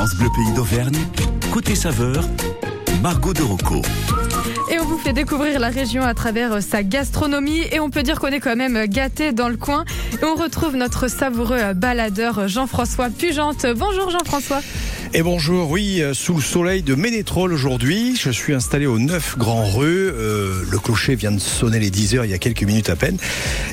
France Bleu Pays d'Auvergne, côté saveur, Margot de Rocco. Et on vous fait découvrir la région à travers sa gastronomie et on peut dire qu'on est quand même gâté dans le coin. Et on retrouve notre savoureux baladeur Jean-François Pugente. Bonjour Jean-François. Et bonjour, oui, euh, sous le soleil de Ménétrol aujourd'hui, je suis installé au 9 Grand Rue. Euh, le clocher vient de sonner les 10 heures il y a quelques minutes à peine.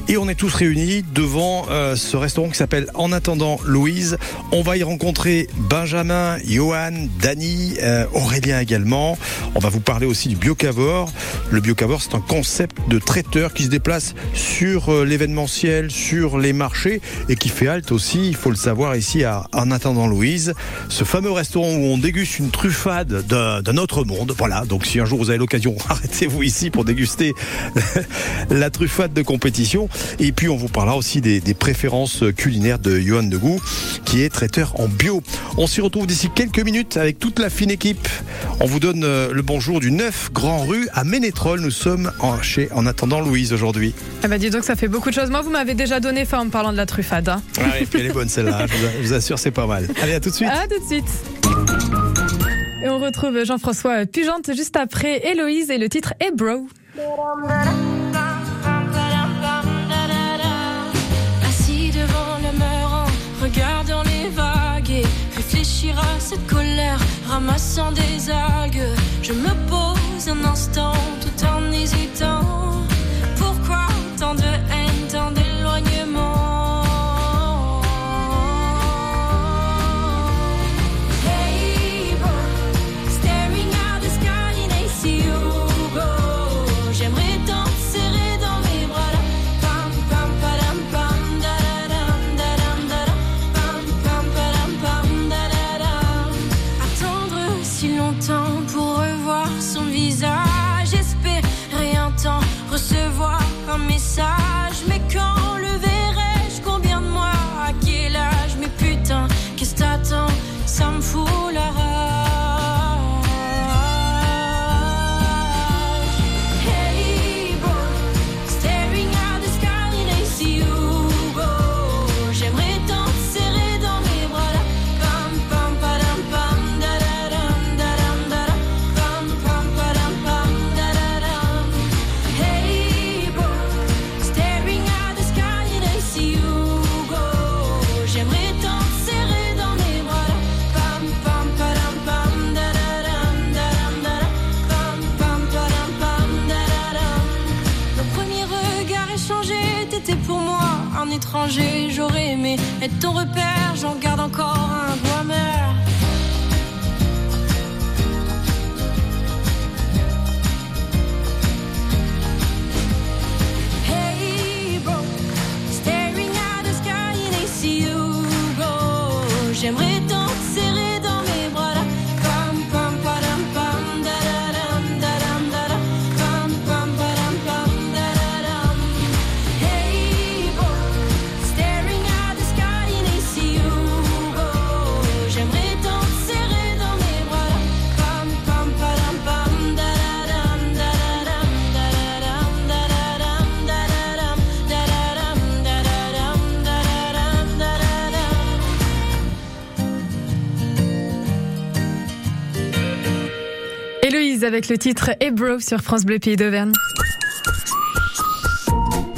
Et on est tous réunis devant euh, ce restaurant qui s'appelle En attendant Louise. On va y rencontrer Benjamin, Johan, Dany, Aurélien également. On va vous parler aussi du biocavor. Le biocavor, c'est un concept de traiteur qui se déplace sur l'événementiel, sur les marchés et qui fait halte aussi, il faut le savoir ici à En attendant Louise. Ce fameux restaurant où on déguste une truffade d'un autre monde. Voilà, donc si un jour vous avez l'occasion, arrêtez-vous ici pour déguster la truffade de compétition. Et puis on vous parlera aussi des, préférences culinaires de Johan Degou, qui est traiteur en bio. On s'y retrouve d'ici quelques minutes avec toute la fine équipe. On vous donne euh, le bonjour du 9 Grand Rue à Ménétrol. Nous sommes en, chez En attendant Louise aujourd'hui. Ah bah dis donc, ça fait beaucoup de choses. Moi, vous m'avez déjà donné faim en parlant de la truffade. Hein. Ah oui, elle est bonne celle-là. Je vous assure, c'est pas mal. Allez, à tout de suite. À tout de suite. Et on retrouve Jean-François Pugente juste après Héloïse et le titre est Bro. Assis devant le meurant, regardant les vagues et réfléchir à cette colère, ramassant des algues. Je me pose un instant tout en avec le titre Hey Bro sur France Bleu Pays d'Auvergne.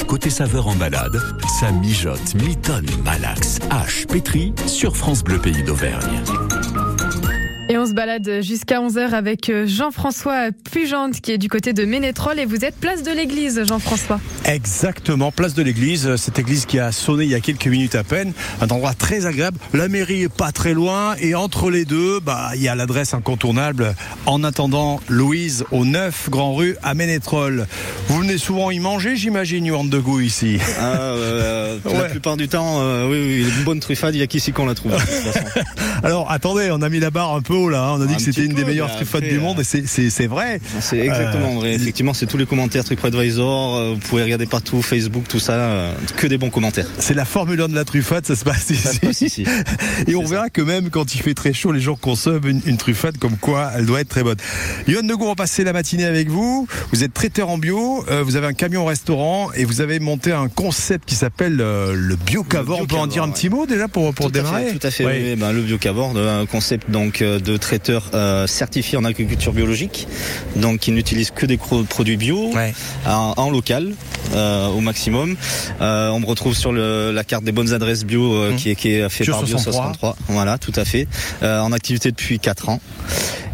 Côté saveur en balade, ça mijote, mitonne, malaxe, hache, pétri sur France Bleu Pays d'Auvergne. Et on se balade jusqu'à 11h avec euh, Jean-François Pugente qui est du côté de Ménétrol et vous êtes place de l'église Jean-François. Exactement, place de l'église, cette église qui a sonné il y a quelques minutes à peine, un endroit très agréable. La mairie est pas très loin et entre les deux, bah il y a l'adresse incontournable. En attendant, Louise au 9 Grand Rue à Ménétrol. Vous venez souvent y manger, j'imagine, Yohan de goût ici. Ah, euh, La Ouais. plupart du temps, euh, oui, oui, une bonne truffade, il y a qu'ici qu'on la trouve. de toute façon. Alors attendez, on a mis la barre un peu haut là. hein. On a dit Un que c'était une des meilleures truffades après, du monde euh, et c'est- vrai. C'est exactement Euh, vrai. Effectivement, c'est tous les commentaires TripAdvisor. euh, Vous pouvez regarder regardez partout, Facebook, tout ça, euh, que des bons commentaires. C'est la Formule 1 de la truffade, ça se passe se ici. passe ici. Et on verra que même quand il fait très chaud, les gens consomment une, une truffade comme quoi elle doit être très bonne. Yoann Degour, on va passer la matinée avec vous. Vous êtes traiteur en bio, euh, vous avez un camion restaurant et vous avez monté un concept qui s'appelle euh, le biocavor. Le On peut en dire un petit mot déjà pour, pour tout à démarrer fait, tout à fait. Oui, ben, le biocavor, de- un concept donc de traiteur certifié en agriculture biologique, donc qui n'utilise que des produits bio Ouais. en, en local au maximum. Euh, on me retrouve sur le- la carte des bonnes adresses bio euh, Mmh. qui, est, qui est fait par Bio 63. 63. Voilà, tout à fait. Euh, en activité depuis 4 ans.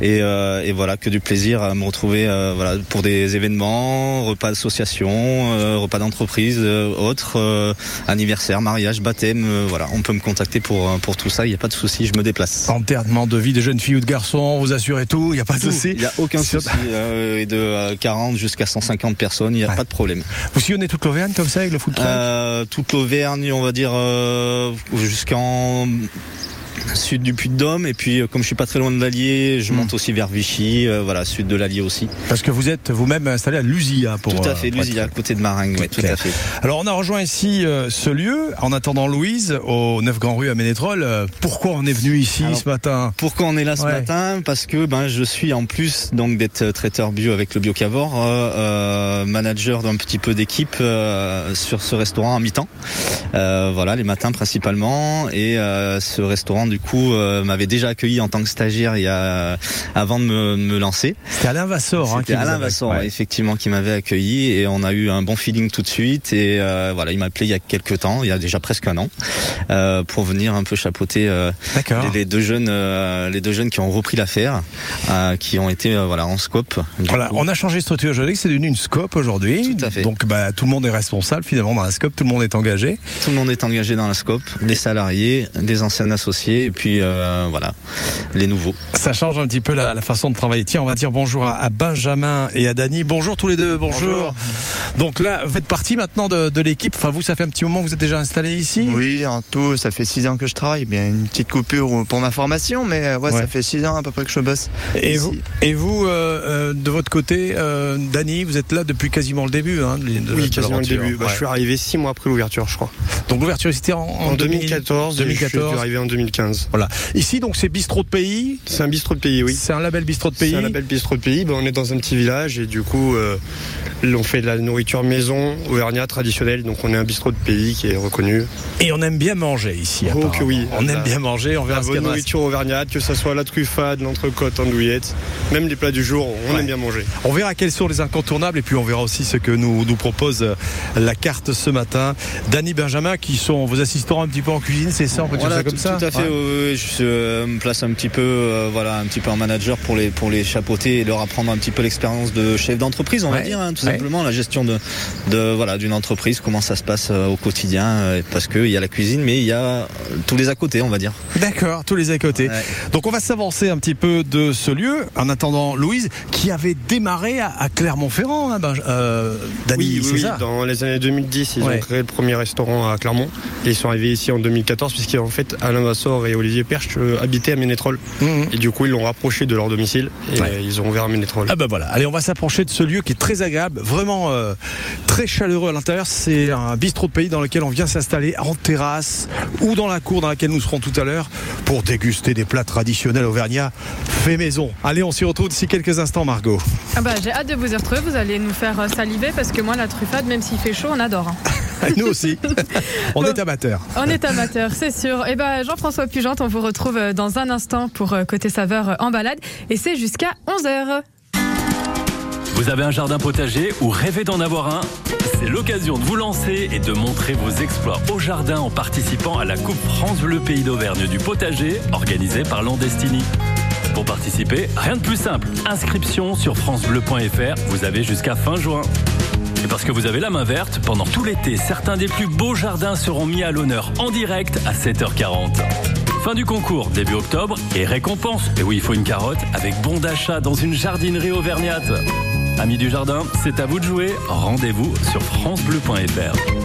Et, euh, et voilà, que du plaisir à me retrouver euh, voilà, pour des événements, repas d'association, euh, repas d'entreprise, euh, autres, euh, anniversaire, mariage, baptême. euh, voilà, on peut me contacter pour, euh, pour tout ça, il n'y a pas de souci, je me déplace. Enterrement de vie de jeunes filles ou de garçons, vous assurez tout, il n'y a pas de souci. Il n'y a aucun souci. euh, et de euh, 40 jusqu'à 150 personnes, il n'y a Ouais. pas de problème. Vous sillonnez toute l'Auvergne comme ça avec le foot truck Euh, toute l'Auvergne, on va dire euh, jusqu'en sud du Puy-de-Dôme et puis euh, comme je suis pas très loin de l'Allier, je Hmm. monte aussi vers Vichy, euh, voilà, sud de l'Allier aussi. Parce que vous êtes vous-même installé à Lusia pour. tout à euh, fait, être Lusia, à côté de Maringue, oui, tout clair. à fait. Alors on a rejoint ici euh, ce lieu en attendant Louise au 9 Grand Rue à Ménétrol. Euh, pourquoi on est venu ici Alors, ce matin Pourquoi on est là ce Ouais. matin Parce que ben je suis en plus donc d'être traiteur bio avec le Biocavor, euh, euh, manager d'un petit peu d'équipe euh, sur ce restaurant à mi-temps. Euh, voilà les matins principalement et euh, ce restaurant du coup euh, m'avait déjà accueilli en tant que stagiaire il y a avant de me, lancer. C'est Alain Vassor. hein, C'était qui Alain ouais. effectivement qui m'avait accueilli et on a eu un bon feeling tout de suite et euh, voilà il m'a appelé il y a quelques temps, il y a déjà presque un an, euh, pour venir un peu chapeauter les, les deux jeunes, les deux jeunes qui ont repris l'affaire, qui ont été voilà en scope. Voilà, coup, on a changé de structure aujourd'hui, c'est devenu une scope aujourd'hui. Tout à fait. Donc bah, tout le monde est responsable finalement dans la scope, tout le monde est engagé. Tout le monde est engagé dans la scope, les salariés, des anciens associés et puis euh, voilà les nouveaux. Ça change un petit peu la, la façon de travailler. Tiens, on va dire bonjour à, à Benjamin et à Dany. Bonjour tous les deux, bonjour. Donc là, vous faites partie maintenant de, de l'équipe. Enfin, vous, ça fait un petit moment que vous êtes déjà installé ici Oui, en tout, ça fait six ans que je travaille. Bien une petite coupure pour ma formation, mais euh, ouais, Ouais. ça fait six ans à peu près que je bosse. Et ici. vous, et vous euh, euh, de votre côté, euh, Dany, vous êtes là depuis quasiment le début. Hein, de- de- Oui, de quasiment le début. Bah, Ouais. Je suis arrivé six mois après l'ouverture, je crois. Donc l'ouverture c'était en, en En 2014, et je 2014. suis arrivé en 2015. Voilà. Ici, donc, c'est bistrot de pays. C'est un bistrot de pays, oui. C'est un label bistrot de pays. C'est un label bistrot de pays. Bah, on est dans un petit village et du coup, euh, on fait de la nourriture maison, auvergnat traditionnelle. Donc on est un bistrot de pays qui est reconnu. Et on aime bien manger ici. Oh, que oui. On aime La- bien manger. On La verra ce qu'il y bonne en a. nourriture auvergnate, que ce soit la truffade, l'entrecôte, andouillette, même les plats du jour, on Ouais. aime bien manger. On verra quels sont les incontournables et puis on verra aussi ce que nous, nous propose euh, la carte ce matin. Dany Benjamin, qui sont vos assistants un petit peu en cuisine, c'est ça On peut dire ça comme ça tout à fait. Ouais. Oui, je euh, me place un petit peu, euh, voilà, un petit peu en manager pour les pour les chapeauter et leur apprendre un petit peu l'expérience de chef d'entreprise, on Ouais. va dire, hein, tout Ouais. simplement la gestion de de voilà d'une entreprise, comment ça se passe euh, au quotidien, euh, parce que il y a la cuisine, mais il y a tous les à côté, on va dire. D'accord, tous les à côté. Ouais. Donc on va s'avancer un petit peu de ce lieu en attendant Louise, qui avait démarré à, à Clermont-Ferrand, hein, euh, Oui, c'est oui, ça dans les années 2010, ils Ouais. ont créé le premier restaurant à Clermont et ils sont arrivés ici en 2014 puisqu'en fait Alain Vassor et Olivier Perche euh, habitaient à Ménétrol Mhm. et du coup ils l'ont rapproché de leur domicile et Ouais. euh, ils ont ouvert à Ménétrol. Ah ben voilà, allez on va s'approcher de ce lieu qui est très agréable, vraiment euh, très chaleureux à l'intérieur. C'est un bistrot de pays dans lequel on vient s'installer en terrasse ou dans la cour dans laquelle nous serons tout à l'heure pour déguster des plats traditionnels auvergnats fait maison. Allez, on s'y retrouve d'ici quelques instants, Margot. Ah bah, j'ai hâte de vous y retrouver. Vous allez nous faire saliver parce que moi, la truffade, même s'il fait chaud, on adore. hein. Nous aussi, on Bon. est amateurs. On est amateur, c'est sûr. Et ben Jean-François Pugente, on vous retrouve euh, dans un instant pour euh, Côté Saveur euh, en balade. Et c'est jusqu'à 11h. Vous avez un jardin potager ou rêvez d'en avoir un? C'est l'occasion de vous lancer et de montrer vos exploits au jardin en participant à la Coupe France Bleu Pays d'Auvergne du potager organisée par Landestini. Pour participer, rien de plus simple. Inscription sur francebleu.fr, vous avez jusqu'à fin juin. Et parce que vous avez la main verte, pendant tout l'été, certains des plus beaux jardins seront mis à l'honneur en direct à 7h40. Fin du concours, début octobre, et récompense. Et oui, il faut une carotte avec bon d'achat dans une jardinerie auvergnate. Amis du jardin, c'est à vous de jouer. Rendez-vous sur francebleu.fr.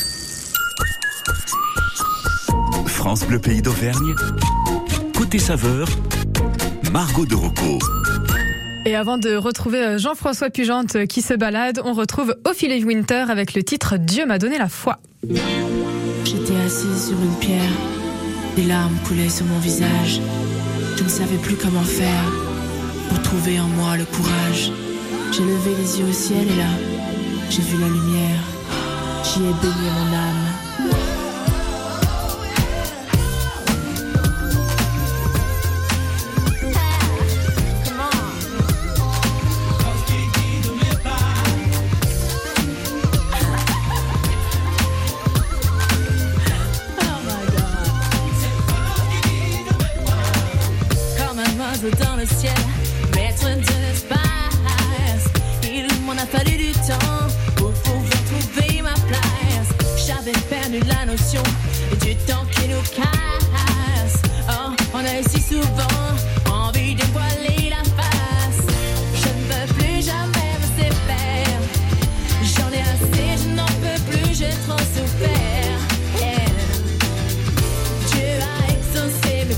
France Bleu Pays d'Auvergne. Côté saveur, Margot de Rocco. Et avant de retrouver euh, Jean-François Pugente euh, qui se balade, on retrouve Ophélie Winter avec le titre Dieu m'a donné la foi. J'étais assise sur une pierre, des larmes coulaient sur mon visage. Je ne savais plus comment faire pour trouver en moi le courage. J'ai levé les yeux au ciel et là, j'ai vu la lumière. J'y ai baigné mon âme.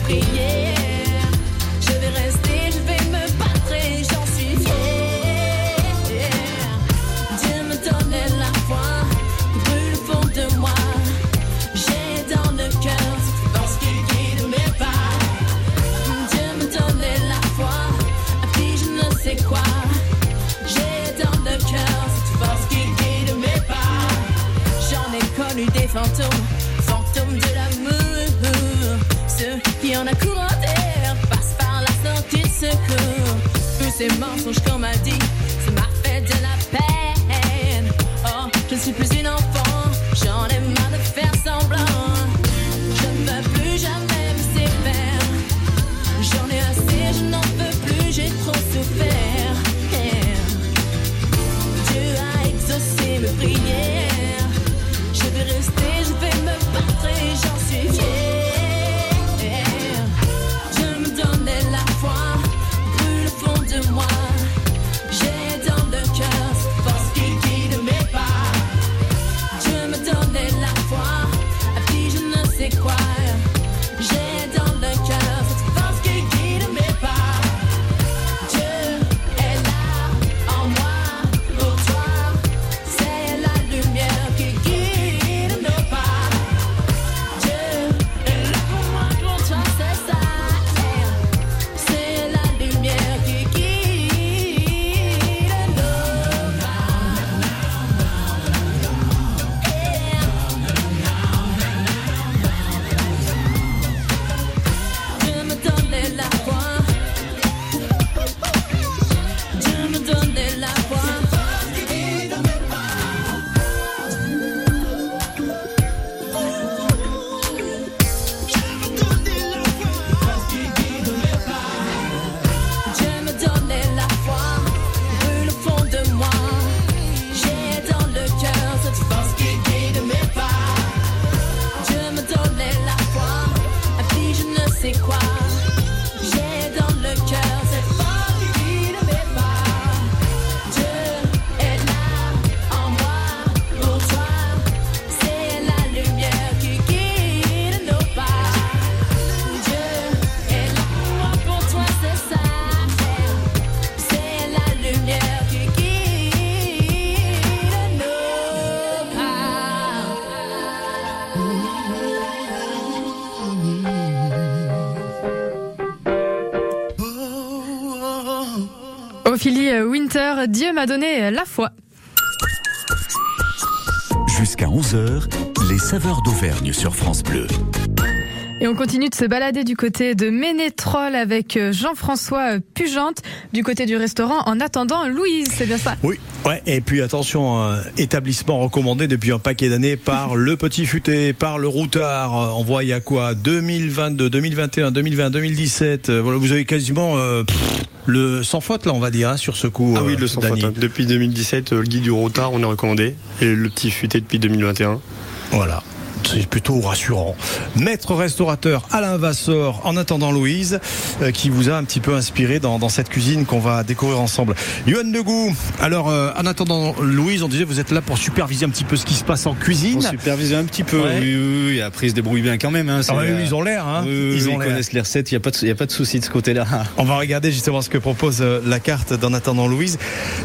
Peux fantômes, fantômes de l'amour. Ceux qui en a courant d'air passent par la sortie de secours. Tous ces mensonges qu'on m'a dit, Dieu m'a donné la foi. Jusqu'à 11h, les saveurs d'Auvergne sur France Bleu. Et on continue de se balader du côté de Ménétrol avec euh, Jean-François euh, Pugente du côté du restaurant en attendant Louise, c'est bien ça Oui, ouais. Et puis attention, euh, établissement recommandé depuis un paquet d'années par le Petit Futé, par le Routard. Euh, On voit il y a quoi 2022, 2021, 2020, 2017. euh, Voilà, vous avez quasiment euh, pff, le sans faute là, on va dire, hein, sur ce coup. Ah oui, le sans faute. hein. Depuis 2017, euh, le guide du retard, on est recommandé. Et le petit futé depuis 2021. Voilà. C'est plutôt rassurant. Maître restaurateur Alain Vassor, en attendant Louise, euh, qui vous a un petit peu inspiré dans, dans cette cuisine qu'on va découvrir ensemble. Yoann Legout, alors euh, en attendant Louise, on disait vous êtes là pour superviser un petit peu ce qui se passe en cuisine. On supervise un petit peu. Ouais. Oui, oui, oui. Après, ils se débrouillent bien quand même. Hein. Ah oui, ils ont l'air, hein. ils ont connaissent les recettes. Il n'y a pas de, il y a pas de souci de ce côté-là. On va regarder justement ce que propose euh, la carte d'en attendant Louise.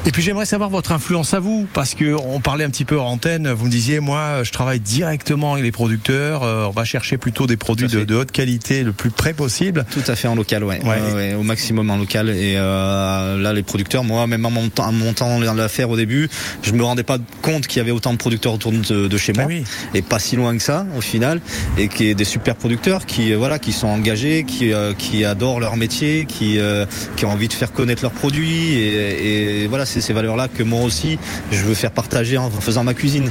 Et puis j'aimerais savoir votre influence à vous, parce que on parlait un petit peu en antenne. Vous me disiez, moi, je travaille directement avec les producteurs. euh, on va chercher plutôt des produits de, haute qualité le plus près possible. Tout à fait en local, ouais. Ouais. Ouais, ouais, au maximum en local. Et euh, là, les producteurs, moi, même en montant, en montant l'affaire au début, je me rendais pas compte qu'il y avait autant de producteurs autour de, de chez moi. Ah oui. Et pas si loin que ça, au final. Et qui est des super producteurs qui, euh, voilà, qui sont engagés, qui, euh, qui adorent leur métier, qui, euh, qui ont envie de faire connaître leurs produits. Et, et voilà, c'est ces valeurs-là que moi aussi, je veux faire partager en faisant ma cuisine.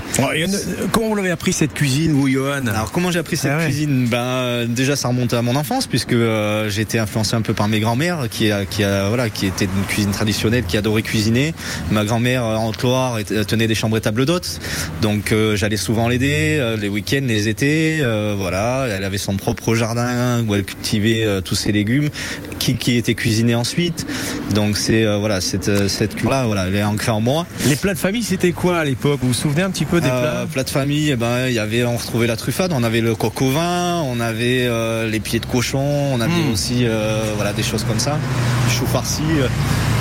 Comment vous l'avez appris cette cuisine, vous, Johan Alors comment j'ai appris cette Ah ouais. cuisine? Ben euh, déjà ça remonte à mon enfance puisque euh, j'ai été influencé un peu par mes grands-mères qui a, qui a voilà qui était d'une cuisine traditionnelle qui adorait cuisiner. Ma grand-mère euh, en Loire était- tenait des chambres et tables d'hôtes donc euh, j'allais souvent l'aider euh, les week-ends, les étés. euh, voilà, elle avait son propre jardin où elle cultivait euh, tous ses légumes qui, qui étaient cuisinés ensuite. Donc c'est euh, voilà cette euh, cette culture là voilà elle est ancrée en moi. Les plats de famille, c'était quoi à l'époque? Vous vous souvenez un petit peu des Euh, plats? plat de famille, eh ben il y avait, on retrouvait la truffade, on avait le coq au vin, on avait euh, les pieds de cochon, on avait Mm. aussi euh, voilà des choses comme ça, du chou farci, euh,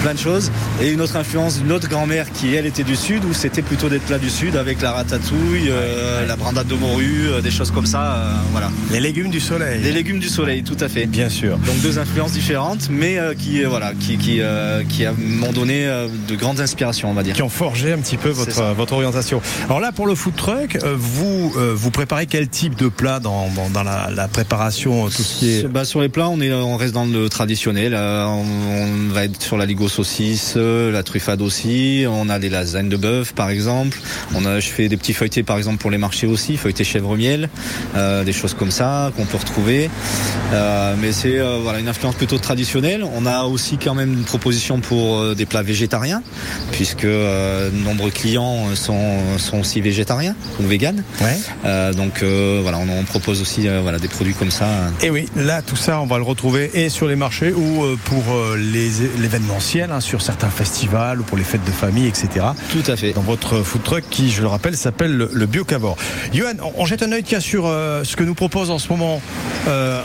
plein de choses. Et une autre influence d'une autre grand-mère qui elle était du sud où c'était plutôt des plats du sud avec la ratatouille, euh, la brandade de morue, euh, des choses comme ça, euh, voilà. Les légumes du soleil. Des légumes du soleil, tout à fait. Bien sûr. Donc deux influences différentes, mais qui voilà, qui qui, qui m'ont donné de grandes inspirations, on va dire. qui ont forgé un petit peu votre, votre orientation. Alors là, pour le food truck, vous vous préparez quel type de plat dans, dans, dans la, la préparation, tout ce qui est... Sur- bah, sur les plats, on est, on reste dans le traditionnel. On, on va être sur la ligo saucisse, euh, la truffade aussi. On a des lasagnes de bœuf, par exemple. On a, je fais des petits feuilletés, par exemple, pour les marchés aussi, feuilletés chèvre miel, euh, des choses comme ça qu'on peut retrouver. Euh, mais c'est euh, voilà une influence plutôt traditionnelle. On a aussi quand même une proposition pour des plats végétariens, puisque de nombreux clients sont, sont aussi végétariens ou véganes. Ouais. Donc voilà, on, on propose aussi voilà des produits comme ça. Et oui, là, tout ça, on va le retrouver et sur les marchés ou pour les hein, sur certains festivals ou pour les fêtes de famille, etc. Tout à fait. Dans votre food truck qui, je le rappelle, s'appelle le, le Biocavor. Johan, on, on jette un œil tiens, sur euh, ce que nous propose en ce moment. euh,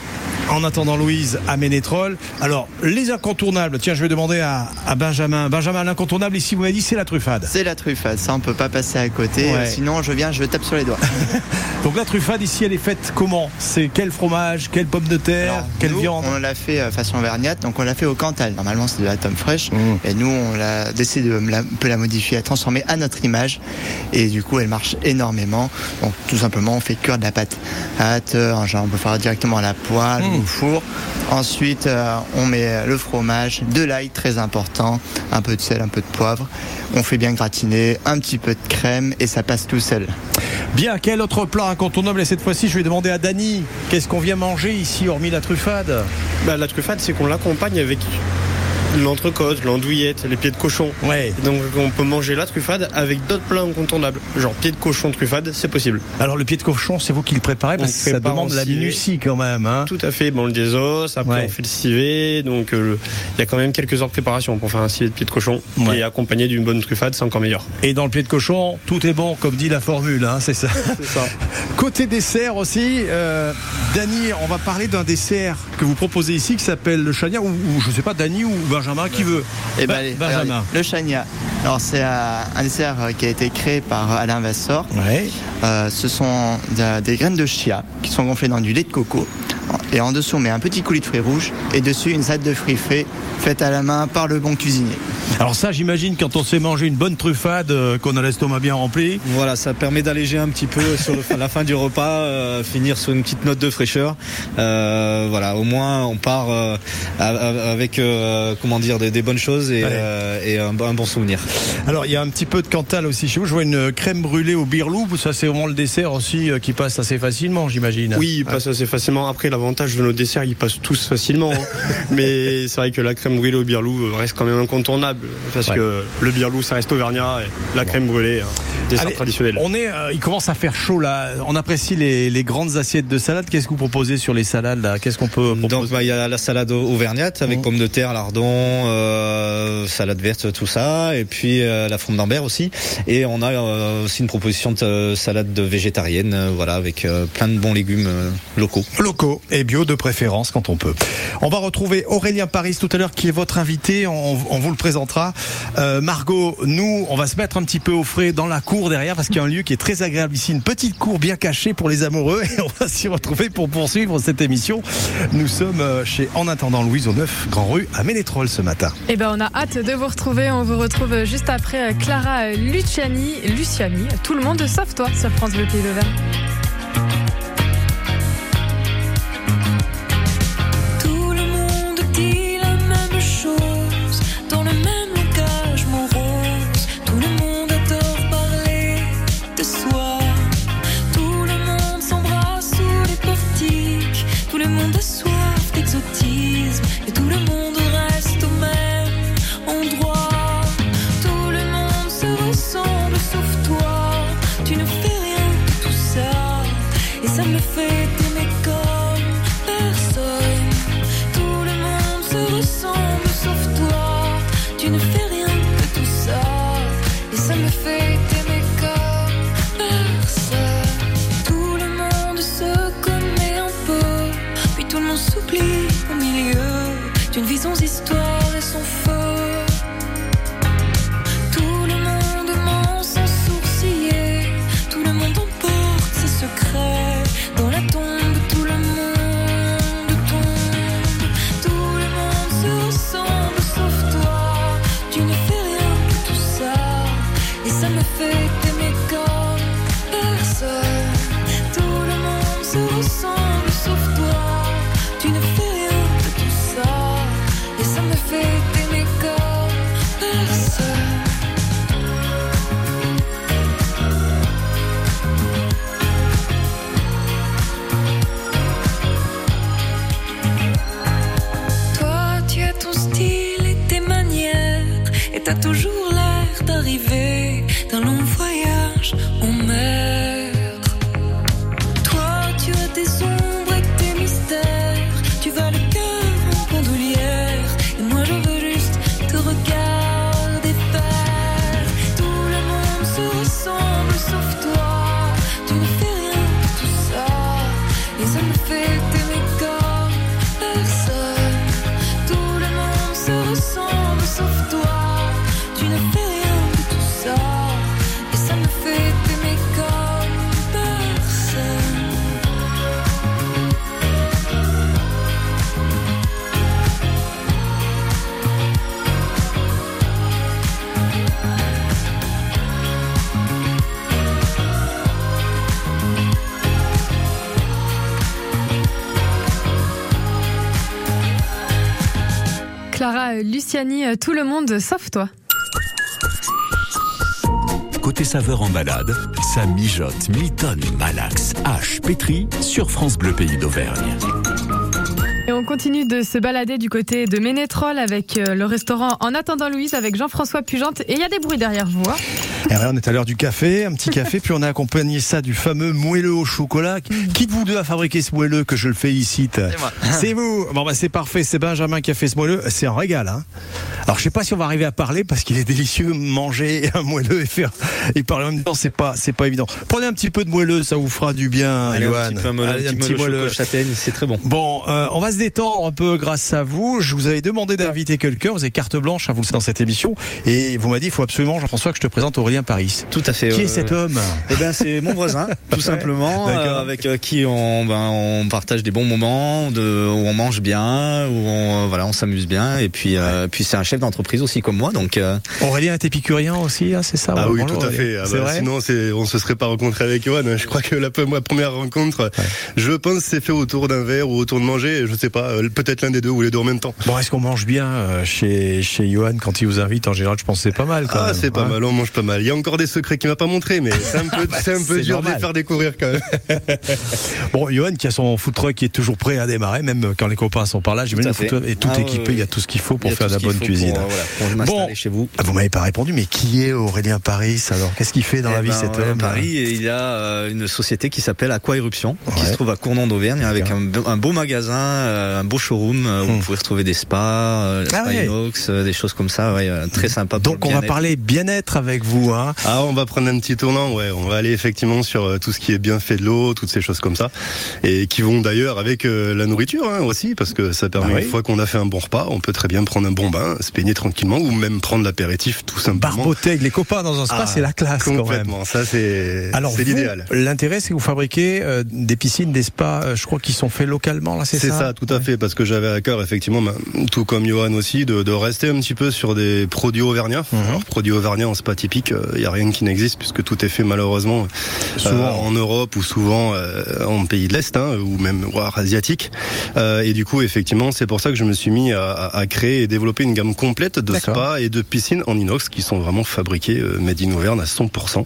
en attendant Louise à Ménétrol. Alors, les incontournables, tiens, je vais demander à, à Benjamin. Benjamin, l'incontournable ici, vous m'avez dit, c'est la truffade. C'est la truffade, ça on peut pas passer à côté. Ouais. euh, Sinon, je viens, je tape sur les doigts. Donc la truffade ici, elle est faite comment? C'est quel fromage, quelle pomme de terre, Alors, quelle nous, viande? On l'a fait façon vergnate, donc on l'a fait au Cantal. Normalement, c'est de la tome fraîche. Mmh. Et nous, on l'a décidé de la- un peu la modifier, la transformer à notre image. Et du coup, elle marche énormément. Donc, tout simplement, on fait cuire de la pâte. Pâte, euh, genre, on peut faire directement à la poêle Mmh. ou au four. Ensuite, euh, on met le fromage, de l'ail très important, un peu de sel, un peu de poivre. On fait bien gratiner, un petit peu de crème et ça passe tout seul. Bien, quel autre plat incontournable? Et cette fois-ci, je vais demander à Dany, qu'est-ce qu'on vient manger ici, hormis la truffade? Bah, la truffade, c'est qu'on l'accompagne avec l'entrecôte, l'andouillette, les pieds de cochon. Ouais. Donc on peut manger la truffade avec d'autres plats incontournables. Genre pieds de cochon truffade, c'est possible. Alors le pied de cochon, c'est vous qui le préparez parce On que ça demande la minutie quand même. Hein Tout à fait, bon, le des os, après Ouais. on fait le civet, donc euh, il y a quand même quelques heures de préparation pour faire un civet de pied de cochon. Ouais. Et accompagné d'une bonne truffade, c'est encore meilleur. Et dans le pied de cochon, tout est bon, comme dit la formule, hein, c'est ça. Ça. Côté dessert aussi, euh, Dany, on va parler d'un dessert que vous proposez ici qui s'appelle le chagnin, ou, ou je sais pas, Dany ou Benjamin, qui veut Eh ben, allez, Benjamin. le chagna. Alors c'est euh, un dessert euh, qui a été créé par Alain Vassor. Ouais. Euh, ce sont de- des graines de chia qui sont gonflées dans du lait de coco. Et en dessous, on met un petit coulis de fruits rouges et dessus une salade de fruits faits, faite à la main par le bon cuisinier. Alors ça, j'imagine quand on se fait manger une bonne truffade, euh, qu'on a l'estomac bien rempli. Voilà, ça permet d'alléger un petit peu sur le- la fin du repas, euh, finir sur une petite note de fraîcheur. Euh, voilà, au moins on part euh, avec euh, comment dire des, des bonnes choses et, euh, un, bon- un bon souvenir. Alors il y a un petit peu de Cantal aussi chez vous. Je vois une crème brûlée au birlou. Ça c'est vraiment le dessert aussi euh, qui passe assez facilement, j'imagine. Oui, il passe assez facilement. Après, l'avantage de nos desserts, ils passent tous facilement. hein. Mais c'est vrai que la crème brûlée au birlou euh, reste quand même incontournable. Parce Ouais. que le birlou, ça reste auvergnat. Et la crème brûlée, hein, dessert Allez, traditionnel. On est, euh, il commence à faire chaud là. On apprécie les, les grandes assiettes de salade. Qu'est-ce que vous proposez sur les salades là? Qu'est-ce qu'on peut Donc proposer bah, il y a la salade au- auvergnate avec Mhm. pommes de terre, lardons, euh, salade verte, tout ça, et puis euh, la forme d'ambert aussi. Et on a euh, aussi une proposition de euh, salade de végétarienne, euh, voilà, avec euh, plein de bons légumes euh, locaux. locaux et bio de préférence quand on peut. On va retrouver Aurélien Paris tout à l'heure qui est votre invité. On, vous le présentera. Euh, Margot, nous, on va se mettre un petit peu au frais dans la cour derrière parce qu'il y a un lieu qui est très agréable ici, une petite cour bien cachée pour les amoureux et on va s'y retrouver pour poursuivre cette émission. Nous sommes euh, chez En attendant Louise au 9 Grand Rue à Ménétrol ce matin. Eh ben, on a hâte de vous retrouver. On vous retrouve juste après euh, Clara Luciani, Luciani, tout le monde sauf toi sur France Bleu Pays d'Auvergne. Tout Euh, tout le monde sauf toi. Côté saveur en balade, ça mijote, mitonne, malaxe, hache, pétri sur France Bleu Pays d'Auvergne. Et on continue de se balader du côté de Ménétrol avec euh, le restaurant En attendant Louise avec Jean-François Pugente. Et il y a des bruits derrière vous. hein. Et ouais, on est à l'heure du café, un petit café, puis on a accompagné ça du fameux moelleux au chocolat. Qui de vous deux a fabriqué ce moelleux que je le félicite moi. C'est vous. Bon bah c'est parfait, c'est Benjamin qui a fait ce moelleux. C'est un régal. Hein Alors je sais pas si on va arriver à parler parce qu'il est délicieux manger un moelleux et faire et parler en même temps, c'est pas c'est pas évident. Prenez un petit peu de moelleux, ça vous fera du bien, Allez, Johan. un petit peu, un, Allez, un petit moelleux châtaigne, c'est très bon. Bon, euh, on va se détendre un peu grâce à vous. Je vous avais demandé d'inviter quelqu'un. Vous avez carte blanche, hein, vous le savez, dans cette émission. Et vous m'avez dit, il faut absolument, Jean-François, que je te présente Aurélien Aurélien Paris. Tout à fait. Qui euh, est cet homme? Eh ben, c'est mon voisin, tout simplement, euh, avec euh, qui on, ben, on partage des bons moments, de, où on mange bien, où on, euh, voilà, on s'amuse bien, et puis, euh, puis c'est un chef d'entreprise aussi comme moi, donc. euh, Aurélien est épicurien aussi, hein, c'est ça? Ah oui, tout à fait. Ah C'est bah, vrai? sinon, c'est, on se serait pas rencontré avec Johan. Je crois que la ma première rencontre, je pense, c'est fait autour d'un verre ou autour de manger. Je sais pas, peut-être l'un des deux ou les deux en même temps. Bon, est-ce qu'on mange bien chez, chez Johan quand il vous invite? En général, je pense que c'est pas mal quand Ah, c'est pas hein. mal, on mange pas mal. Il y a encore des secrets qu'il m'a pas montré, mais c'est un peu, c'est un peu c'est dur de les faire découvrir quand même. Bon, Johan qui a son food truck qui est toujours prêt à démarrer, même quand les copains sont par là. J'imagine est tout Ah, équipé, il y a tout ce qu'il faut pour faire de la bonne cuisine. Pour, euh, voilà, pour m'installer Bon. chez vous. Ah, Vous m'avez pas répondu, mais qui est Aurélien Paris alors? Qu'est-ce qu'il fait dans Eh la vie ben, cet homme? Paris, et il y a euh, une société qui s'appelle Aqua Éruption, qui se trouve à Cournon d'Auvergne, avec un, un beau magasin, euh, un beau showroom euh, où Hmm. vous pouvez retrouver des spas, Ah spa ouais. inox, des choses comme ça, ouais, très sympa. pour Donc on va parler bien-être avec vous. Ah, on va prendre un petit tournant, ouais. On va aller effectivement sur euh, tout ce qui est bien fait de l'eau, toutes ces choses comme ça. Et qui vont d'ailleurs avec euh, la nourriture hein, aussi, parce que ça permet, Ah oui. une fois qu'on a fait un bon repas, on peut très bien prendre un bon bain, se baigner tranquillement, ou même prendre l'apéritif tout simplement. Barboter avec les copains dans un spa, Ah, c'est la classe quand même. Complètement, ça c'est Alors c'est vous, l'idéal. L'intérêt, c'est que vous fabriquez euh, des piscines, des spas, euh, je crois, qui sont faits localement, là, c'est ça C'est ça, tout à fait, parce que j'avais à cœur, effectivement, bah, tout comme Johan aussi, de, de rester un petit peu sur des produits auvergnats. Mhm. Alors, produits auvergnats, en spa typique, il n'y a rien qui n'existe, puisque tout est fait malheureusement euh, Souvent. en Europe ou souvent euh, en pays de l'Est, hein, ou même voire asiatique. Euh, et du coup, effectivement, c'est pour ça que je me suis mis à, créer et développer une gamme complète de spas et de piscines en inox qui sont vraiment fabriquées euh, made in Auvergne à 100%.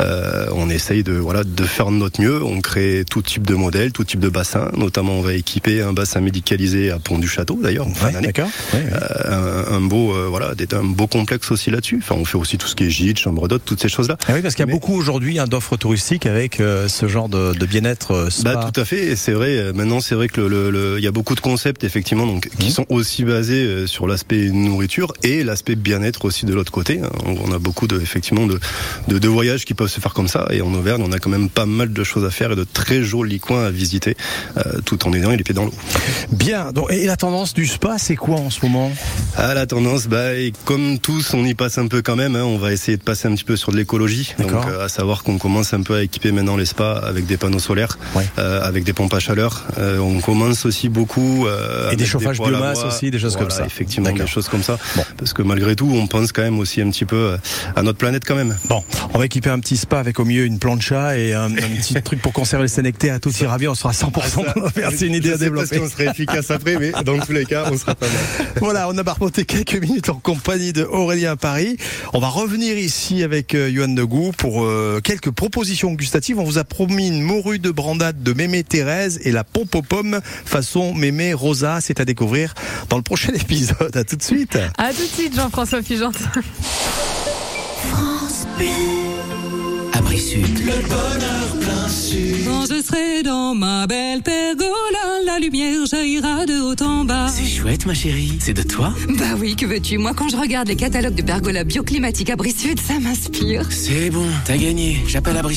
Euh, on essaye de voilà de faire de notre mieux. On crée tout type de modèles, tout type de bassins. Notamment, on va équiper un bassin médicalisé à Pont du Château d'ailleurs en fin Ouais, d'année. d'accord. Ouais, ouais. Euh, un, un beau euh, voilà un beau complexe aussi là-dessus. Enfin, on fait aussi tout ce qui est gîte, chambre d'hôte, toutes ces choses-là. Ah oui, parce qu'il y a Mais- beaucoup aujourd'hui hein, d'offres touristiques avec euh, ce genre de, de bien-être euh, spa. Bah tout à fait, et c'est vrai. euh, Maintenant, c'est vrai que le, le- le- il y a beaucoup de concepts effectivement, donc qui Mhm. sont aussi basés euh, sur l'aspect nourriture et l'aspect bien-être aussi de l'autre côté. hein. On on a beaucoup de effectivement de, de, de voyages qui peuvent se faire comme ça, et en Auvergne, on a quand même pas mal de choses à faire et de très jolis coins à visiter, euh, tout en ayant les pieds dans l'eau. Bien. Donc, et la tendance du spa, c'est quoi en ce moment? Ah la tendance, bah et comme tous, on y passe un peu quand même. hein. On va essayer de passer un petit peu sur de l'écologie. Donc euh, à savoir qu'on commence un peu à équiper maintenant les spas avec des panneaux solaires, Ouais. euh, avec des pompes à chaleur. Euh, on commence aussi beaucoup euh, Et des chauffages à biomasse aussi, des choses comme ça. Effectivement, des choses comme ça. Bon. Parce que malgré tout, on pense quand même aussi un petit peu à notre planète quand même. Bon, on va équiper un petit spa avec au milieu une plancha et un, un petit truc pour conserver le sénectaire. Tout ira bien, on sera à 100%. C'est une idée Je à sais pas développer. si on serait efficace après, mais dans tous les cas, on sera pas mal. Voilà, on a barboté quelques minutes en compagnie de Aurélien Paris. On va revenir ici avec euh, Johan Negou pour euh, quelques propositions gustatives. On vous a promis une morue de brandade de Mémé Thérèse et la pompe aux pommes façon Mémé Rosa. C'est à découvrir dans le prochain épisode. À tout de suite. À tout de suite, Jean-François Fugente. Abri Sud. Quand je serai dans ma belle pergola, la lumière jaillira de haut en bas. C'est chouette, ma chérie. C'est de toi Bah oui, que veux-tu? Moi, quand je regarde les catalogues de pergola bioclimatique Abri Sud, ça m'inspire. C'est bon, t'as gagné. J'appelle Abri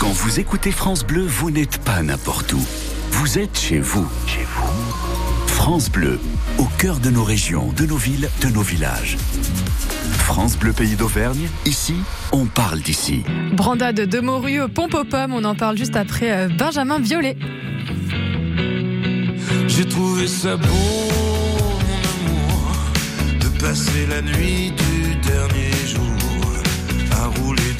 Quand vous écoutez France Bleu, vous n'êtes pas n'importe où. Vous êtes chez vous. Chez vous. France Bleu, au cœur de nos régions, de nos villes, de nos villages. France Bleu Pays d'Auvergne, ici, on parle d'ici. Brandade de morue, pompe aux pommes, on en parle juste après euh, Benjamin Violet. J'ai trouvé ça beau, mon amour, de passer la nuit du dernier jour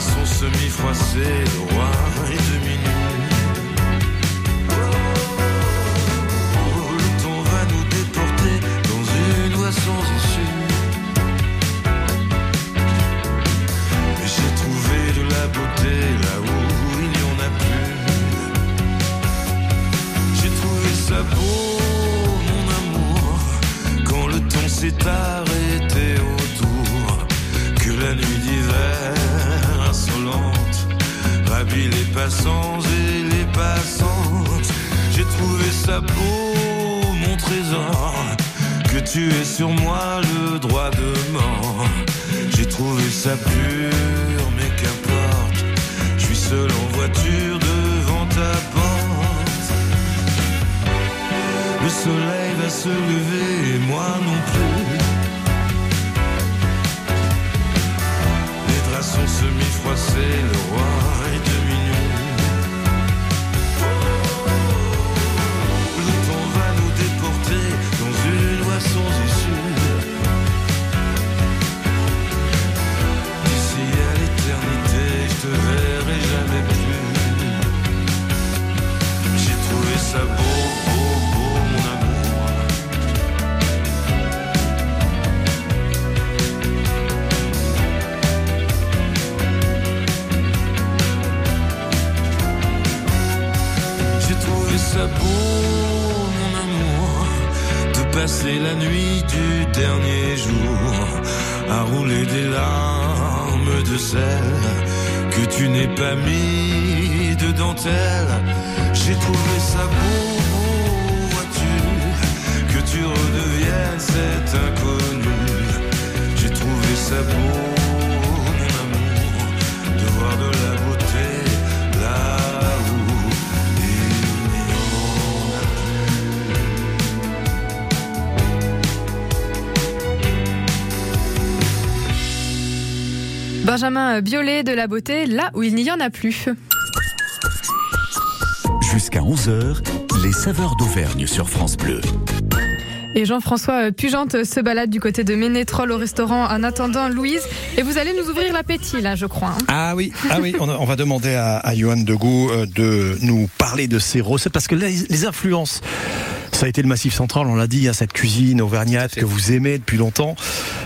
Sont semi-froissés, le roi est demi nu. Oh, le temps va nous déporter dans une voie sans issue. Mais j'ai trouvé de la beauté là où il n'y en a plus. J'ai trouvé ça beau, mon amour, quand le temps s'est passants et les passantes. J'ai trouvé ça beau, mon trésor, que tu aies sur moi le droit de mort. J'ai trouvé ça pur, mais qu'importe, je suis seul en voiture devant ta porte. Le soleil va se lever et moi non plus. Les draps sont semi-froissés, le roi est demi ça beau, beau, beau, mon amour. J'ai trouvé ça beau, mon amour, de passer la nuit du dernier jour à rouler des larmes de sel que tu n'es pas mis de dentelle. J'ai trouvé ça beau, beau, vois-tu, que tu redeviennes cet inconnu. J'ai trouvé ça beau, mon amour, de voir de la beauté là où il n'y en a Benjamin Biolay de la beauté, là où il n'y en a plus. Jusqu'à 11h, les saveurs d'Auvergne sur France Bleu. Et Jean-François Pugente se balade du côté de Ménétrol au restaurant en attendant Louise. Et vous allez nous ouvrir l'appétit là, je crois. hein. Ah oui, ah oui, on, va demander à, à Johan Degout euh, de nous parler de ses recettes parce que les, les influences. Ça a été le Massif Central, on l'a dit, hein, cette cuisine auvergnate que vous aimez depuis longtemps.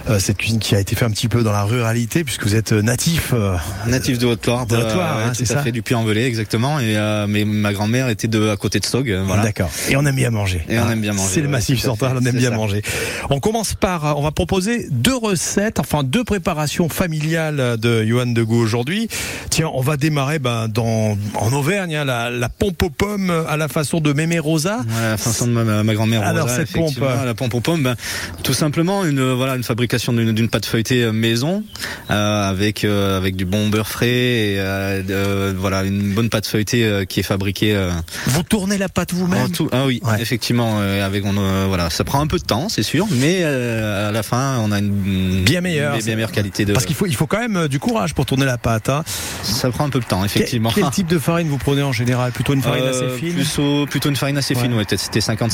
Euh, cette cuisine qui a été faite un petit peu dans la ruralité puisque vous êtes euh, natif. euh, Natif de Haute-Loire, De Haute-Loire, euh, hein, c'est ça fait du Puy-en-Velay exactement. Et euh, mais ma grand-mère était de à côté de Stog, euh, voilà. D'accord. Et on aime bien manger. Et on Ah, aime bien manger. C'est le Massif Central, on aime bien ça. manger. On commence par, on va proposer deux recettes, enfin deux préparations familiales de Johan Degout aujourd'hui. Tiens, on va démarrer ben, dans, en Auvergne, hein, la, la pompe aux pommes à la façon de Mémé Rosa. Ouais, la façon de ma, grand-mère. Alors, Rosa, cette pompe, euh, la pompe aux pommes, ben, tout simplement une voilà une fabrication d'une pâte feuilletée euh, maison euh, avec euh, avec du bon beurre frais et euh, voilà une bonne pâte feuilletée euh, qui est fabriquée. euh, Vous tournez la pâte vous-même Ah oui, effectivement, euh, avec on, euh, voilà, ça prend un peu de temps, c'est sûr, mais euh, à la fin, on a une Bien meilleure. bien meilleure qualité de. Parce qu'il faut, il faut quand même euh, du courage pour tourner la pâte. hein. Ça prend un peu de temps, effectivement. Quel, quel type de farine vous prenez en général? Plutôt une farine Euh, assez fine? plutôt, plutôt une farine assez fine, Ouais. ouais. peut-être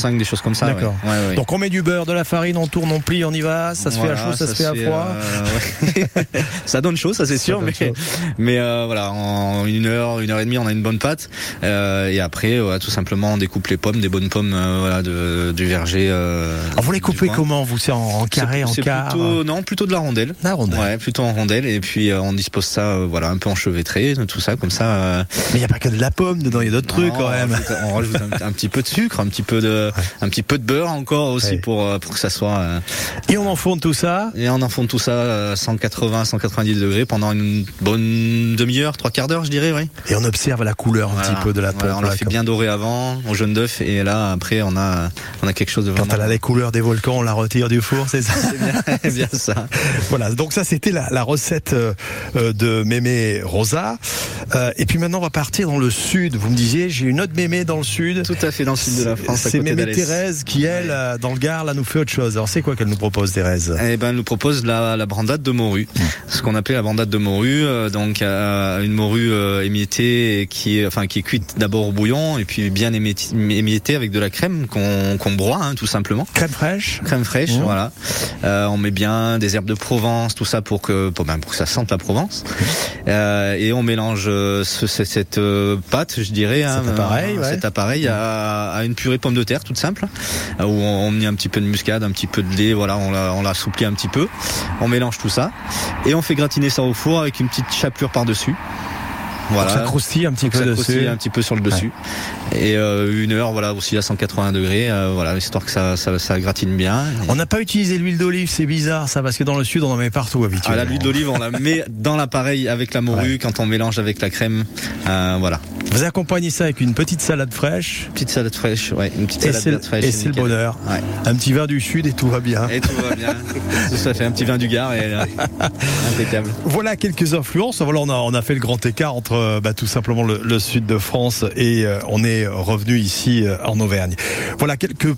c'était 55, des choses comme ça. D'accord. ouais. Ouais, ouais. Donc on met du beurre, de la farine, on tourne, on plie, on y va. Ça se fait à chaud, ça, se fait à froid. euh, ça donne chaud, ça c'est sûr, mais euh, voilà, en une heure, une heure et demie, on a une bonne pâte. Euh, et après, tout simplement, on découpe les pommes, des bonnes pommes, voilà, de, du verger. Alors, vous les coupez comment Vous c'est en, en carré, en quart plutôt, Non, plutôt de la rondelle. La rondelle. Ouais, plutôt en rondelle. Et puis on dispose ça, voilà, un peu enchevêtré, tout ça, comme ça. Mais il n'y a pas que de la pomme dedans, il y a d'autres trucs quand même. On rajoute, on rajoute un, un petit peu de sucre, un petit peu de, un petit peu de beurre encore aussi pour euh, pour que ça soit. euh, Et on enfonce tout ça. Et on enfonce tout ça euh, 180, 190 degrés pendant une bonne demi-heure, trois quarts d'heure, je dirais, oui. Et on observe la couleur un Voilà. petit peu de la Voilà, pompe. on l'a fait bien doré avant, au jaune d'œuf, et là après on a on a quelque chose de Quand elle a les couleurs des volcans, on la retire du four, c'est ça C'est bien ça. Voilà, donc ça c'était la, la recette euh, de Mémé Rosa. Et puis maintenant on va partir dans le sud. Vous me disiez, j'ai une autre Mémé dans le sud. Tout à fait dans le sud de la France. à C'est d'Alès. Thérèse qui, elle, euh, dans le Gard, là, nous fait autre chose. Alors c'est quoi qu'elle nous propose, Thérèse? Eh ben, elle nous propose la, la brandade de morue, ce qu'on appelait la brandade de morue, euh, donc euh, une morue euh, émiettée et qui est, enfin, qui est cuite d'abord au bouillon et puis bien émiettée, avec de la crème qu'on qu'on broie, hein, tout simplement. Crème fraîche. Crème fraîche, Mmh. voilà. Euh, on met bien des herbes de Provence, tout ça pour que, pour, ben, pour que ça sente la Provence. Euh, et on mélange ce- ce- cette euh, pâte, je dirais, hein, Cet appareil, ouais. cet appareil à, à une purée de pommes de terre toute simple, euh, où on, on met un petit peu de muscade, un petit peu de lait, voilà, on la, on la assouplit un petit peu. On mélange tout ça et on fait gratiner ça au four avec une petite chapelure par dessus. Voilà. Ça croustille un petit peu dessus. croustille un petit peu sur le dessus. Et euh, une heure, voilà, aussi à 180 degrés, euh, voilà, histoire que ça, ça, ça gratine bien. On n'a pas utilisé l'huile d'olive, c'est bizarre ça, parce que dans le sud on en met partout Ah, habituellement. la l'huile d'olive, on la met dans l'appareil avec la morue quand on mélange avec la crème. Euh, voilà. Vous accompagnez ça avec une petite salade fraîche. Petite salade fraîche, ouais, une petite Et salade fraîche. et c'est le bonheur. Ouais. Un petit verre du sud et tout va bien. Et tout va bien. Ça fait un petit vin du Gard et euh, impeccable. Voilà quelques influences. Voilà, on a, on a fait le grand écart entre bah, tout simplement le, le sud de France et on est revenu ici euh, en Auvergne. Voilà quelques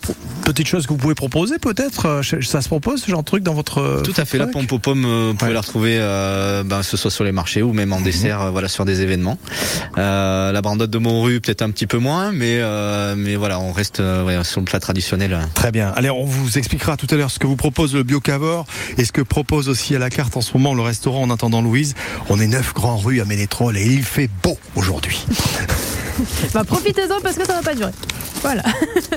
petites choses que vous pouvez proposer peut-être. euh, Ça se propose ce genre de truc dans votre. euh, Tout à fait. La pompe aux pommes, vous pouvez la retrouver, euh, ben, ce soit sur les marchés ou même en Mhm. dessert, euh, voilà, sur des événements. Euh, la brandade de morue, peut-être un petit peu moins, mais mais voilà, on reste ouais, sur le plat traditionnel. Très bien. Allez, on vous expliquera tout à l'heure ce que vous propose le Biocavor et ce que propose aussi à la carte en ce moment le restaurant en attendant Louise. On est neuf grands rues à Ménétrol et il fait beau aujourd'hui. Bah, profitez-en parce que ça va pas durer. Voilà.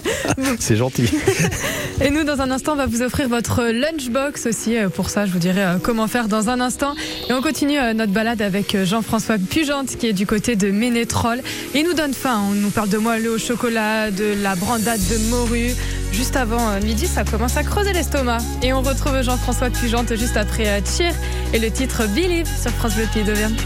C'est gentil. Et nous, dans un instant, on va vous offrir votre lunchbox aussi. Euh, Pour ça, je vous dirai euh, comment faire dans un instant. Et on continue euh, notre balade avec Jean-François Pugente, qui est du côté de Ménétrol. Et il nous donne faim. On nous parle de moelleux au chocolat, de la brandade de morue. Juste avant midi, ça commence à creuser l'estomac. Et on retrouve Jean-François Pugente juste après Cheer et le titre Believe sur France Bleu Pays d'Auvergne.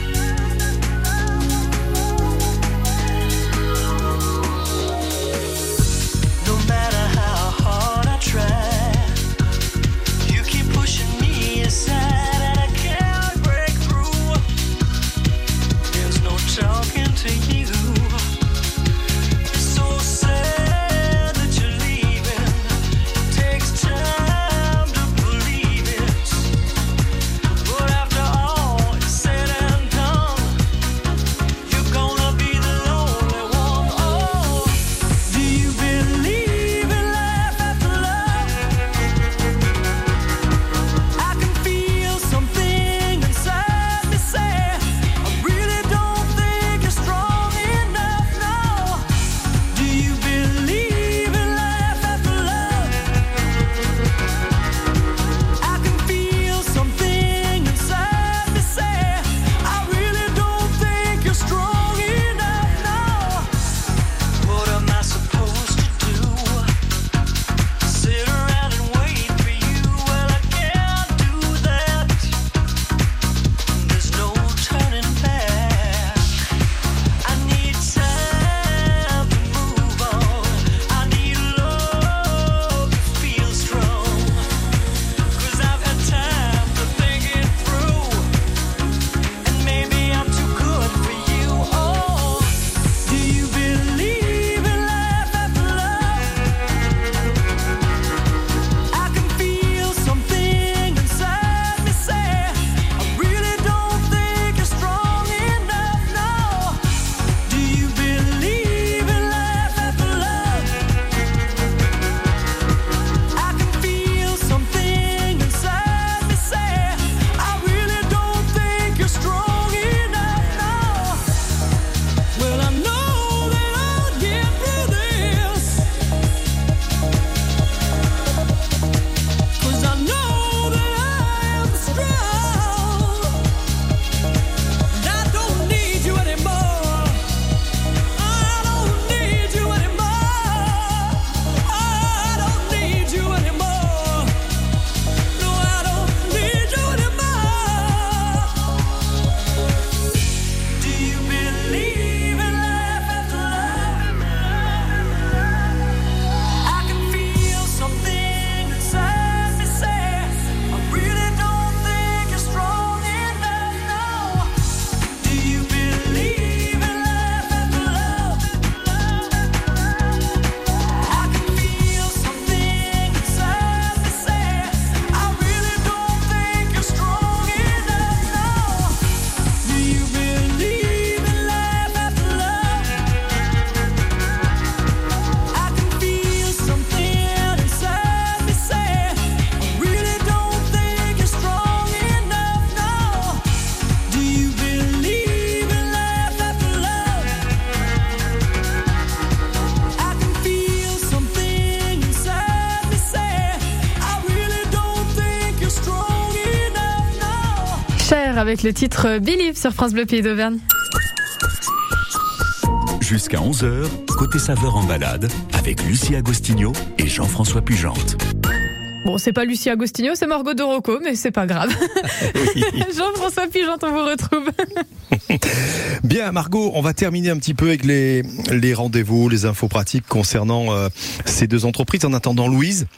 Avec le titre Believe sur France Bleu Pays d'Auvergne. Jusqu'à 11h, côté saveur en balade, avec Lucie Agostinho et Jean-François Pugente. Bon, c'est pas Lucie Agostinho, c'est Margot de Rocco, mais c'est pas grave. Jean-François Pugente, on vous retrouve. Bien, Margot, on va terminer un petit peu avec les, les rendez-vous, les infos pratiques concernant euh, ces deux entreprises. En attendant, Louise.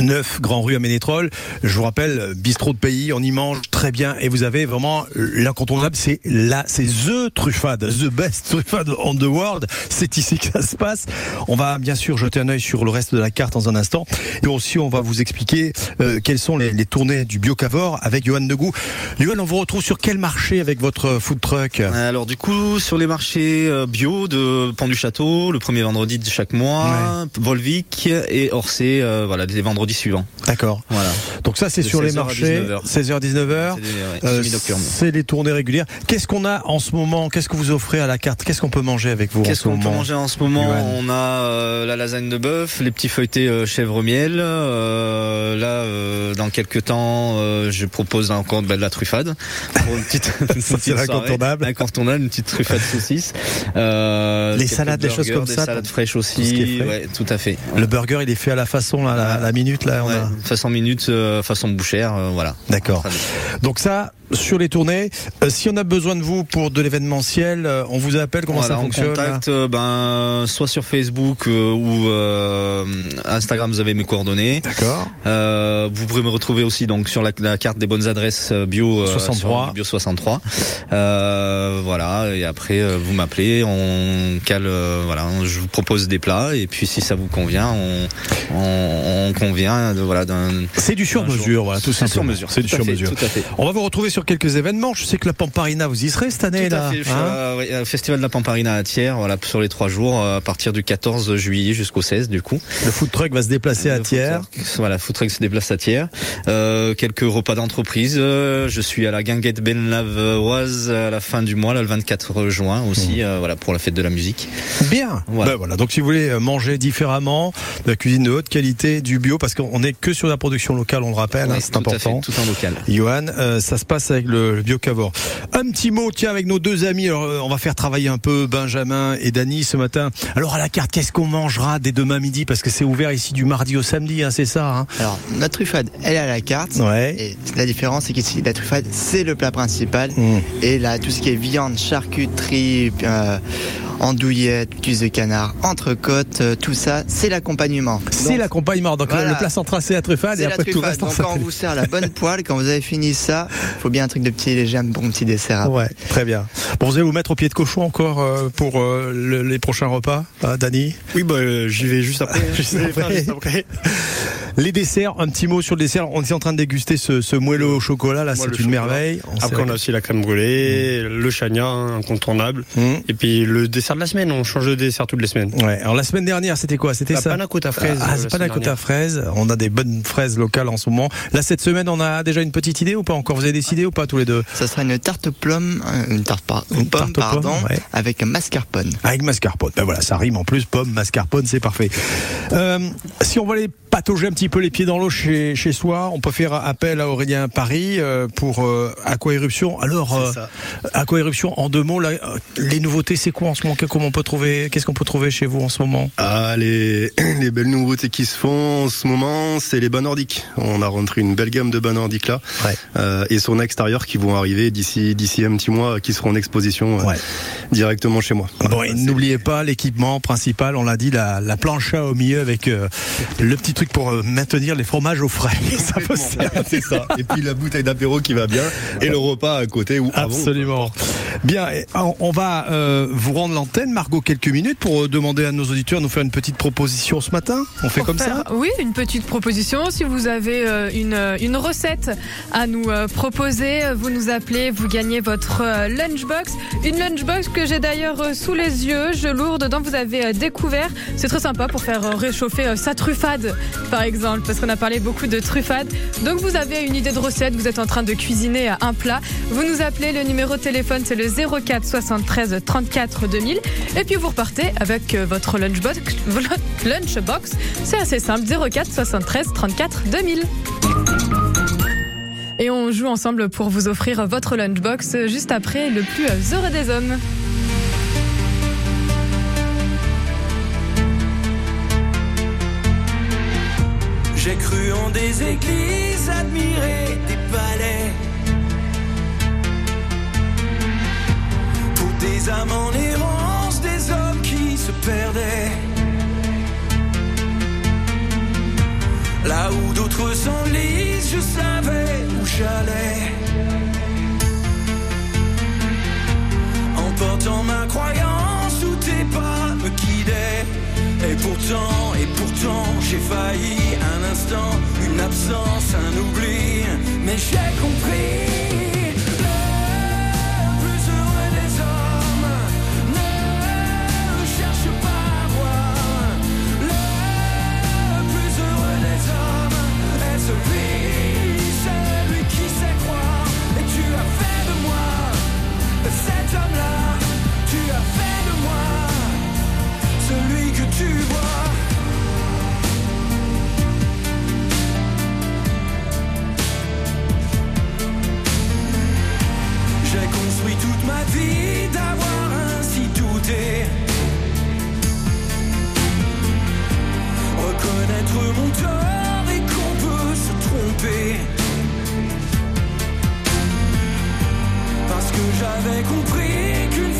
9 Grand Rue à Ménétrol. Je vous rappelle, bistrot de pays, on y mange très bien et vous avez vraiment l'incontournable, c'est là, c'est the truffade, the best truffade on the world. C'est ici que ça se passe. On va bien sûr jeter un œil sur le reste de la carte dans un instant et aussi on va vous expliquer euh, quelles sont les, les tournées du Biocavor avec Johan Degou. Johan, on vous retrouve sur quel marché avec votre food truck Alors du coup, sur les marchés euh, bio de Pont du Château, le premier vendredi de chaque mois, Volvic et Orsay, euh, voilà, les vendredis suivants. D'accord. Voilà. Donc ça, c'est sur les 16h à marchés, 19h. 16h, 19h. C'est des- ouais, Euh, semi-nocturnes. c'est les tournées régulières. Qu'est-ce qu'on a en ce moment? Qu'est-ce que vous offrez à la carte? Qu'est-ce qu'on peut manger avec vous Qu'est-ce ce qu'on peut manger en ce moment? On a euh, la lasagne de bœuf, les petits feuilletés euh, chèvre miel. Euh, là, dans quelques temps, je propose encore ben, de la truffade. Pour une petite, c'est. Incontournable, une petite truffade saucisse. Les salades, des choses comme des ça, salades tout- fraîches tout aussi. Ouais, tout à fait. Le burger, il est fait à la façon, là, la, la minute, là. on Ouais, a- façon minute, euh, façon bouchère, euh, voilà. D'accord. Donc ça, sur les tournées, euh, si on a besoin de vous pour de l'événementiel, euh, on vous appelle, comment Voilà, ça on fonctionne là contacte, euh, ben, soit sur Facebook ou Instagram, vous avez mes coordonnées. D'accord. Vous pourrez me retrouver aussi donc sur la, la carte des bonnes adresses bio euh, 63. sur bio 63. Euh, voilà et après vous m'appelez, on cale, voilà, on- je vous propose des plats et puis si ça vous convient, on, on, on convient de voilà d'un. C'est du sur mesure, voilà, tout C'est sur simplement. mesure. C'est du sur mesure. Tout à fait. On va vous retrouver sur quelques événements. Je sais que la Pamparina, vous y serez cette année Tout à là. fait, je suis hein à- ouais, au Festival de la Pamparina à Thiers, voilà, sur les trois jours, euh, à partir du 14 juillet jusqu'au 16 du coup. Le food truck va se déplacer à Thiers. food truck, Voilà, food truck se déplace à Thiers. Euh, quelques repas d'entreprise. euh, je suis à la guinguette Benlavoise à la fin du mois, là, le 24 juin aussi, euh, voilà, pour la fête de la musique. Bien. Voilà. Ben voilà. Donc si vous voulez euh, manger différemment, de la cuisine de haute qualité, du bio, parce qu'on est que sur la production locale, on le rappelle, Oui, hein, c'est important. fait, tout en local. Johan, ça se passe avec le, le Biocavor. Un petit mot, tiens, avec nos deux amis. Alors, euh, on va faire travailler un peu Benjamin et Dany ce matin. Alors, à la carte, qu'est-ce qu'on mangera dès demain midi? Parce que c'est ouvert ici du mardi au samedi, hein, c'est ça hein? Alors, notre truffade, elle est à la carte. Ouais. Et la différence, c'est qu'ici, la truffade, c'est le plat principal. Mmh. Et là, tout ce qui est viande, charcuterie, euh, andouillette, cuisse de canard, entrecôte, euh, tout ça, c'est l'accompagnement. C'est l'accompagnement. Donc, Voilà. le plat central, c'est la truffade et la après tout reste, on Donc, quand on vous sert la bonne poêle, quand vous avez fini ça, faut bien un truc de petit léger, un bon petit dessert. après. Ouais, très bien. Bon, vous allez vous mettre au pied de cochon encore euh, pour euh, le- les prochains repas, hein, Dany Oui, bah, euh, j'y vais juste après. Juste juste après. Les desserts, un petit mot sur le dessert. On est en train de déguster ce, ce moelleux au chocolat, là, c'est une chocolat. merveille. On Après, on a aussi la crème brûlée, le chagnin incontournable. Mmh. Et puis le dessert de la semaine, on change de dessert toutes les semaines. Ouais. Alors la semaine dernière, c'était quoi? C'était ça? panna cotta fraise, Ah, c'est panna cotta fraise. On a des bonnes fraises locales en ce moment. Là, cette semaine, on a déjà une petite idée ou pas encore? Vous avez décidé ou pas tous les deux Ça sera une tarte plum, euh, une tarte, par- une pomme, tarte pardon, ouais. avec un mascarpone. Avec mascarpone. Ben voilà, ça rime en plus. Pomme, mascarpone, c'est parfait. Euh, si on va aller patauger un petit peu les pieds dans l'eau chez, chez soi, on peut faire appel à Aurélien Paris euh, pour euh, Aquaéruption. Alors, euh. Aquaéruption, en deux mots, là, euh, les nouveautés, c'est quoi en ce moment? Comment on peut trouver Qu'est-ce qu'on peut trouver chez vous en ce moment? Ah, les, les belles nouveautés qui se font en ce moment, c'est les bas nordiques. On a rentré une belle gamme de bas nordiques là, Ouais. euh, et son extérieur qui vont arriver d'ici d'ici un petit mois, qui seront en exposition Ouais. directement chez moi. Bon, et n'oubliez pas l'équipement principal, on l'a dit, la, la plancha au milieu avec le petit truc pour euh, maintenir les fromages au frais. Ça peut c'est ça. Et puis la bouteille d'apéro qui va bien, et le repas à côté ou avant. Absolument. Bien, et on va euh, vous rendre l'antenne, Margot, quelques minutes pour euh, demander à nos auditeurs de nous faire une petite proposition ce matin. On fait Pour comme faire- ça Oui, une petite proposition. Si vous avez euh, une, euh, une recette à nous euh, proposer, euh, vous nous appelez, vous gagnez votre euh, lunchbox. Une lunchbox que j'ai d'ailleurs euh, sous les yeux. Je lourd. Dedans, vous avez euh, découvert. C'est très sympa pour faire euh, réchauffer euh, sa truffade, par exemple, parce qu'on a parlé beaucoup de truffade. Donc, vous avez une idée de recette. Vous êtes en train de cuisiner un plat. Vous nous appelez. Le numéro de téléphone, c'est le 04 73 34 2000. Et puis, vous repartez avec euh, votre lunchbox. lunchbox. C'est assez simple. 04 73 34 2000. Et on joue ensemble pour vous offrir votre lunchbox juste après le plus euh, heureux des hommes. J'ai cru en des églises, admiré des palais. Pour des âmes en errance, des hommes qui se perdaient. Là où d'autres s'enlisent, je savais où j'allais. En portant ma croyance où tes pas me. Et pourtant, et pourtant, j'ai failli un instant, une absence, un oubli. Mais j'ai compris. Que tu vois. J'ai construit toute ma vie d'avoir ainsi douté. Reconnaître mon tort et qu'on peut se tromper. Parce que j'avais compris qu'une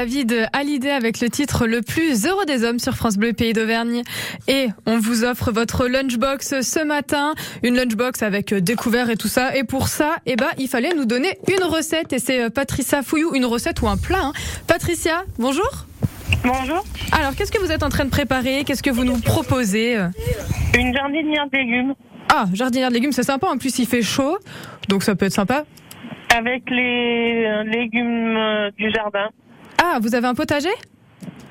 David Hallyday avec le titre Le plus heureux des hommes sur France Bleu Pays d'Auvergne. Et on vous offre votre lunchbox ce matin. Une lunchbox avec découvert et tout ça. Et pour ça, eh ben, il fallait nous donner une recette. Et c'est euh, Patricia Fouillou, une recette ou un plat. hein. Patricia, bonjour. Bonjour. Alors, qu'est-ce que vous êtes en train de préparer? Qu'est-ce que vous nous proposez? Une jardinière de légumes. Ah, jardinière de légumes, c'est sympa. En plus, il fait chaud. Donc, ça peut être sympa. Avec les euh, légumes euh, du jardin. Ah, vous avez un potager?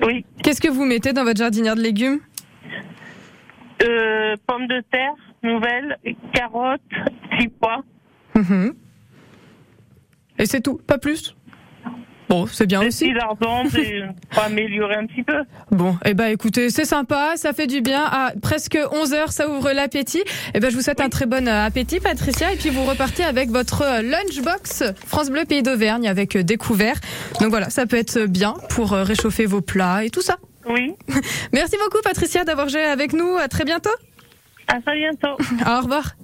Oui. Qu'est-ce que vous mettez dans votre jardinière de légumes? Euh, pommes de terre, nouvelles, carottes, petits pois. Mhm. Et c'est tout, pas plus? Bon, c'est bien aussi. Et pour améliorer un petit peu. Bon, eh ben écoutez, c'est sympa, ça fait du bien. À presque 11 heures, ça ouvre l'appétit. Eh ben je vous souhaite un très bon euh, appétit, Patricia, et puis vous repartez avec votre euh, lunchbox France Bleu Pays d'Auvergne avec euh, découvert. Donc voilà, ça peut être bien pour réchauffer vos plats et tout ça. Oui. Merci beaucoup, Patricia, d'avoir joué avec nous. À très bientôt. À très bientôt. Au revoir.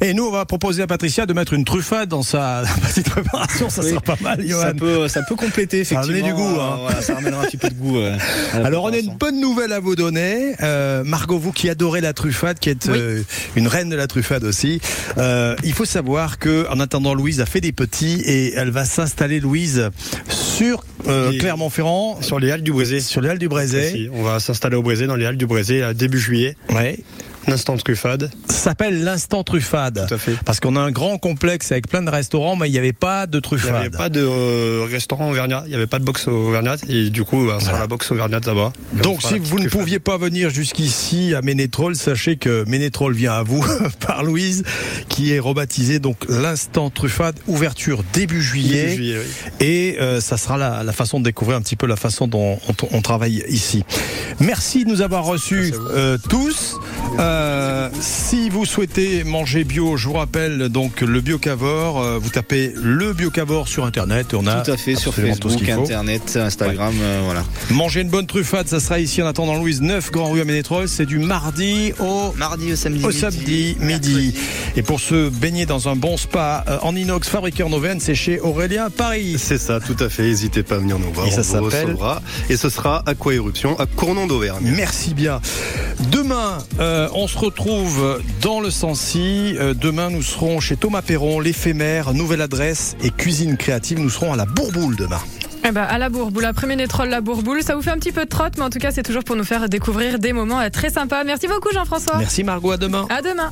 Et nous, on va proposer à Patricia de mettre une truffade dans sa petite préparation. Ça Oui. sera pas mal, Johan. Ça peut, ça peut compléter Ça effectivement. amener du goût, hein. voilà, ça ramènera un petit peu de goût. euh, Alors on a une bonne nouvelle à vous donner. Euh, Margot, vous qui adorez la truffade, qui êtes euh, une reine de la truffade aussi, euh, il faut savoir que en attendant Louise a fait des petits et elle va s'installer Louise sur euh, Clermont-Ferrand. Sur les Halles du Brézé. Sur les Halles du Brézé. On va s'installer au Brézé, dans les Halles du Brézé, début juillet. Ouais. L'instant truffade. Ça s'appelle l'instant truffade. Tout à fait. Parce qu'on a un grand complexe avec plein de restaurants, mais il n'y avait pas de Il n'y truffade. avait pas de euh, restaurant Auvergnat, il n'y avait pas de box Auvergnat, et du coup, on sera la box Auvergnat là-bas. Donc si vous ne truffade. pouviez pas venir jusqu'ici à Ménétrol, sachez que Ménétrol vient à vous par Louise, qui est rebaptisé donc l'instant truffade, ouverture début juillet. Début juillet, oui. Et euh, ça sera la, la façon de découvrir un petit peu la façon dont on, on travaille ici. Merci de nous avoir reçus euh, tous. Euh, si vous souhaitez manger bio, je vous rappelle donc le Biocavor. euh, vous tapez le Biocavor sur internet. et On a Tout à fait sur Facebook. Internet, Instagram, euh, voilà. Manger une bonne truffade, ça sera ici en attendant Louise 9 Grand Rue à Ménétrol. C'est du mardi au Mardi au samedi. au midi, samedi midi. Et pour se baigner dans un bon spa euh, en inox fabriqué en Auvergne, c'est chez Aurélien Paris. C'est ça, tout à fait. N'hésitez pas à venir nous voir. Et ça on vous s'appelle recevra. Et ce sera Aqua Éruption à Cournon d'Auvergne. Merci bien. Demain, euh, on se retrouve dans le Sancy. Euh, demain, nous serons chez Thomas Perron, l'éphémère, nouvelle adresse et cuisine créative. Nous serons à la Bourboule demain. Eh ben, à la bourboule, après Ménétrol, la bourboule, ça vous fait un petit peu de trotte, mais en tout cas, c'est toujours pour nous faire découvrir des moments euh, très sympas. Merci beaucoup, Jean-François. Merci Margot, à demain. À demain.